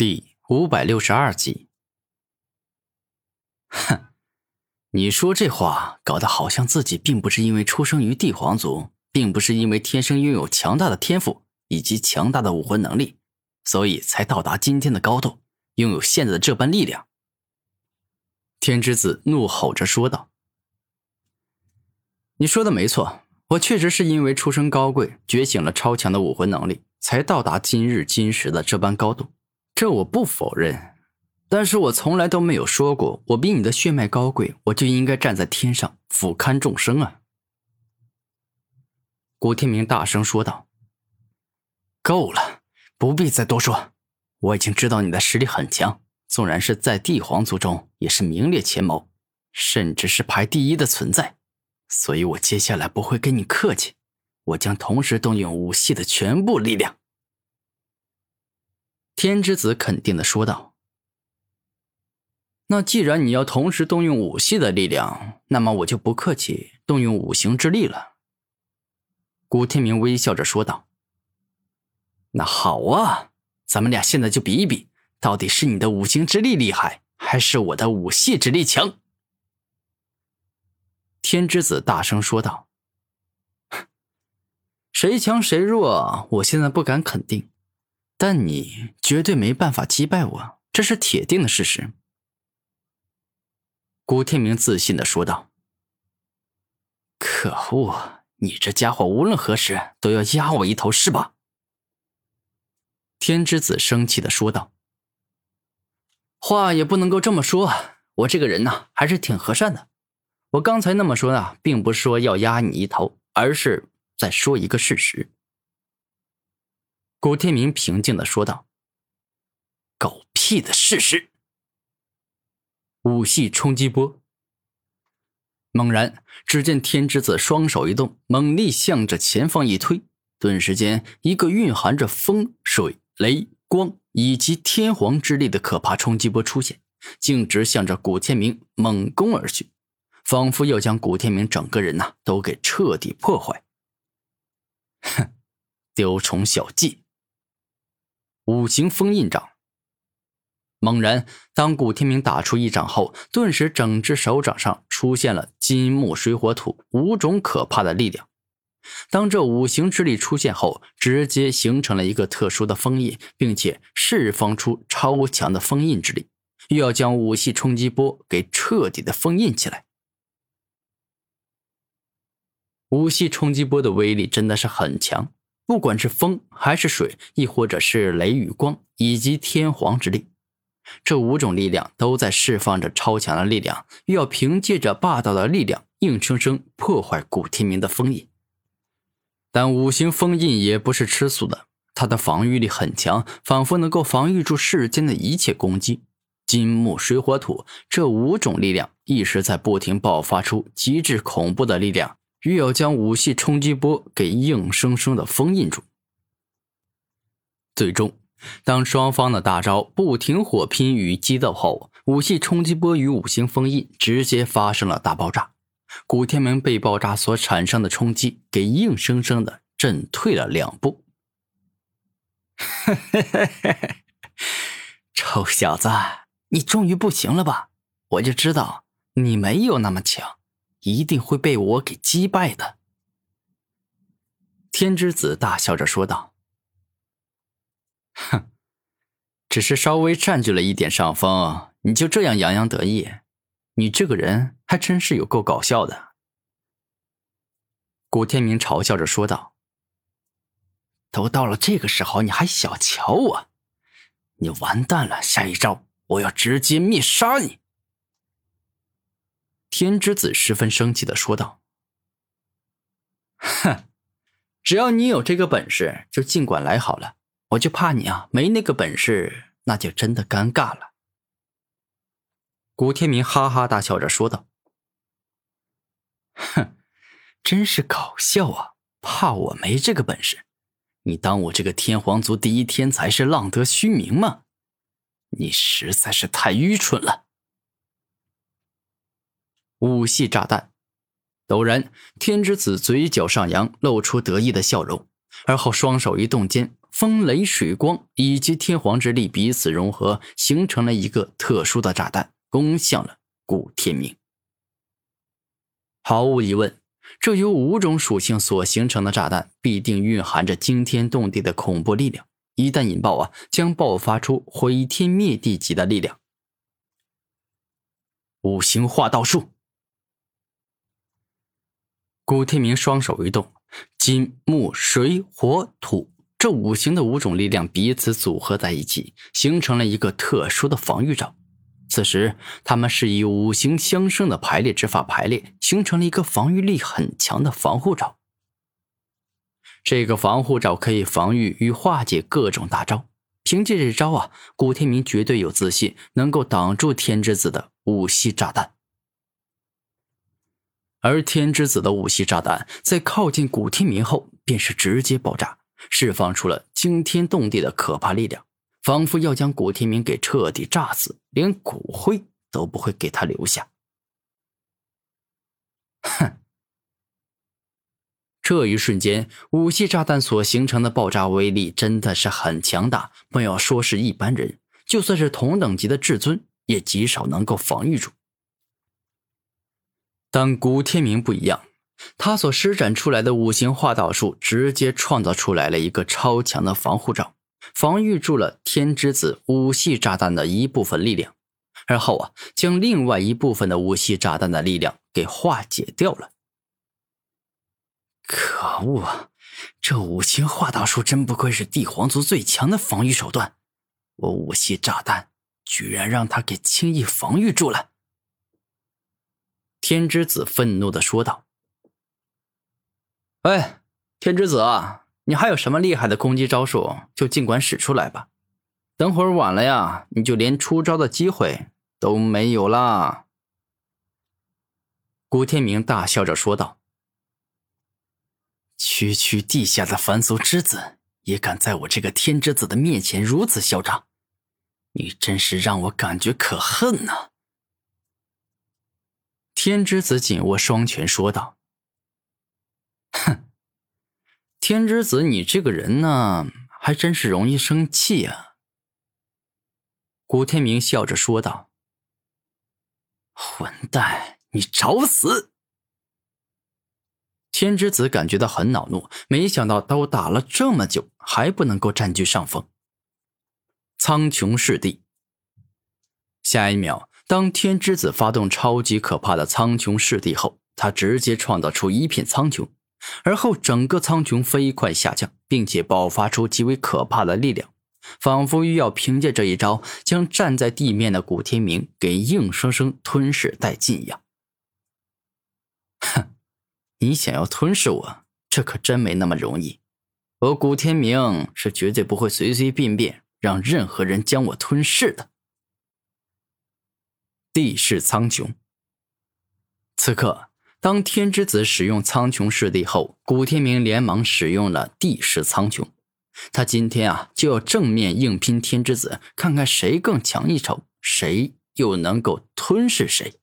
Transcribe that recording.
第五百六十二集。哼，你说这话搞得好像自己并不是因为出生于帝皇族，并不是因为天生拥有强大的天赋以及强大的武魂能力，所以才到达今天的高度，拥有现在的这般力量。天之子怒吼着说道：“你说的没错，我确实是因为出身高贵，觉醒了超强的武魂能力，才到达今日今时的这般高度。”这我不否认，但是我从来都没有说过我比你的血脉高贵，我就应该站在天上俯瞰众生啊！古天明大声说道：“够了，不必再多说，我已经知道你的实力很强，纵然是在帝皇族中也是名列前茅，甚至是排第一的存在，所以我接下来不会跟你客气，我将同时动用武系的全部力量。”天之子肯定的说道：“那既然你要同时动用武系的力量，那么我就不客气，动用五行之力了。”古天明微笑着说道：“那好啊，咱们俩现在就比一比，到底是你的五行之力厉害，还是我的武系之力强？”天之子大声说道：“ 谁强谁弱，我现在不敢肯定。”但你绝对没办法击败我，这是铁定的事实。”古天明自信的说道。“可恶，你这家伙无论何时都要压我一头是吧？”天之子生气的说道。“话也不能够这么说，我这个人呢还是挺和善的。我刚才那么说呢，并不是说要压你一头，而是在说一个事实。”古天明平静的说道：“狗屁的事实！”武系冲击波。猛然，只见天之子双手一动，猛力向着前方一推，顿时间，一个蕴含着风、水、雷、光以及天皇之力的可怕冲击波出现，径直向着古天明猛攻而去，仿佛要将古天明整个人呐都给彻底破坏。哼，雕虫小技！五行封印掌。猛然，当古天明打出一掌后，顿时整只手掌上出现了金木水火土五种可怕的力量。当这五行之力出现后，直接形成了一个特殊的封印，并且释放出超强的封印之力，又要将五系冲击波给彻底的封印起来。五系冲击波的威力真的是很强。不管是风还是水，亦或者是雷与光，以及天皇之力，这五种力量都在释放着超强的力量，又要凭借着霸道的力量，硬生生破坏古天明的封印。但五行封印也不是吃素的，它的防御力很强，仿佛能够防御住世间的一切攻击。金木水火土这五种力量一时在不停爆发出极致恐怖的力量。欲要将武系冲击波给硬生生的封印住。最终，当双方的大招不停火拼与激斗后，武系冲击波与五行封印直接发生了大爆炸。古天明被爆炸所产生的冲击给硬生生的震退了两步。臭小子，你终于不行了吧？我就知道你没有那么强。一定会被我给击败的。”天之子大笑着说道。“哼，只是稍微占据了一点上风，你就这样洋洋得意？你这个人还真是有够搞笑的。”古天明嘲笑着说道。“都到了这个时候，你还小瞧我？你完蛋了！下一招，我要直接灭杀你！”天之子十分生气的说道：“哼，只要你有这个本事，就尽管来好了。我就怕你啊，没那个本事，那就真的尴尬了。”古天明哈哈大笑着说道：“哼，真是搞笑啊！怕我没这个本事？你当我这个天皇族第一天才是浪得虚名吗？你实在是太愚蠢了。”五系炸弹！陡然，天之子嘴角上扬，露出得意的笑容，而后双手一动间，风雷水光以及天皇之力彼此融合，形成了一个特殊的炸弹，攻向了古天明。毫无疑问，这由五种属性所形成的炸弹，必定蕴含着惊天动地的恐怖力量。一旦引爆啊，将爆发出毁天灭地级的力量。五行化道术。古天明双手一动，金、木、水、火、土这五行的五种力量彼此组合在一起，形成了一个特殊的防御罩。此时，他们是以五行相生的排列之法排列，形成了一个防御力很强的防护罩。这个防护罩可以防御与化解各种大招。凭借这招啊，古天明绝对有自信能够挡住天之子的五系炸弹。而天之子的武器炸弹在靠近古天明后，便是直接爆炸，释放出了惊天动地的可怕力量，仿佛要将古天明给彻底炸死，连骨灰都不会给他留下。哼！这一瞬间，武器炸弹所形成的爆炸威力真的是很强大，不要说是一般人，就算是同等级的至尊，也极少能够防御住。但古天明不一样，他所施展出来的五行化道术，直接创造出来了一个超强的防护罩，防御住了天之子五系炸弹的一部分力量，而后啊，将另外一部分的五系炸弹的力量给化解掉了。可恶啊，这五行化道术真不愧是帝皇族最强的防御手段，我五系炸弹居然让他给轻易防御住了。天之子愤怒的说道：“喂，天之子啊，你还有什么厉害的攻击招数，就尽管使出来吧。等会儿晚了呀，你就连出招的机会都没有啦。”古天明大笑着说道：“区区地下的凡俗之子，也敢在我这个天之子的面前如此嚣张，你真是让我感觉可恨呐！”天之子紧握双拳说道：“哼，天之子，你这个人呢，还真是容易生气啊。”古天明笑着说道：“混蛋，你找死！”天之子感觉到很恼怒，没想到都打了这么久，还不能够占据上风。苍穹视地，下一秒。当天之子发动超级可怕的苍穹噬地后，他直接创造出一片苍穹，而后整个苍穹飞快下降，并且爆发出极为可怕的力量，仿佛欲要凭借这一招将站在地面的古天明给硬生生吞噬殆尽一样。哼，你想要吞噬我，这可真没那么容易。我古天明是绝对不会随随便便让任何人将我吞噬的。地势苍穹。此刻，当天之子使用苍穹势力后，古天明连忙使用了地势苍穹。他今天啊，就要正面硬拼天之子，看看谁更强一筹，谁又能够吞噬谁。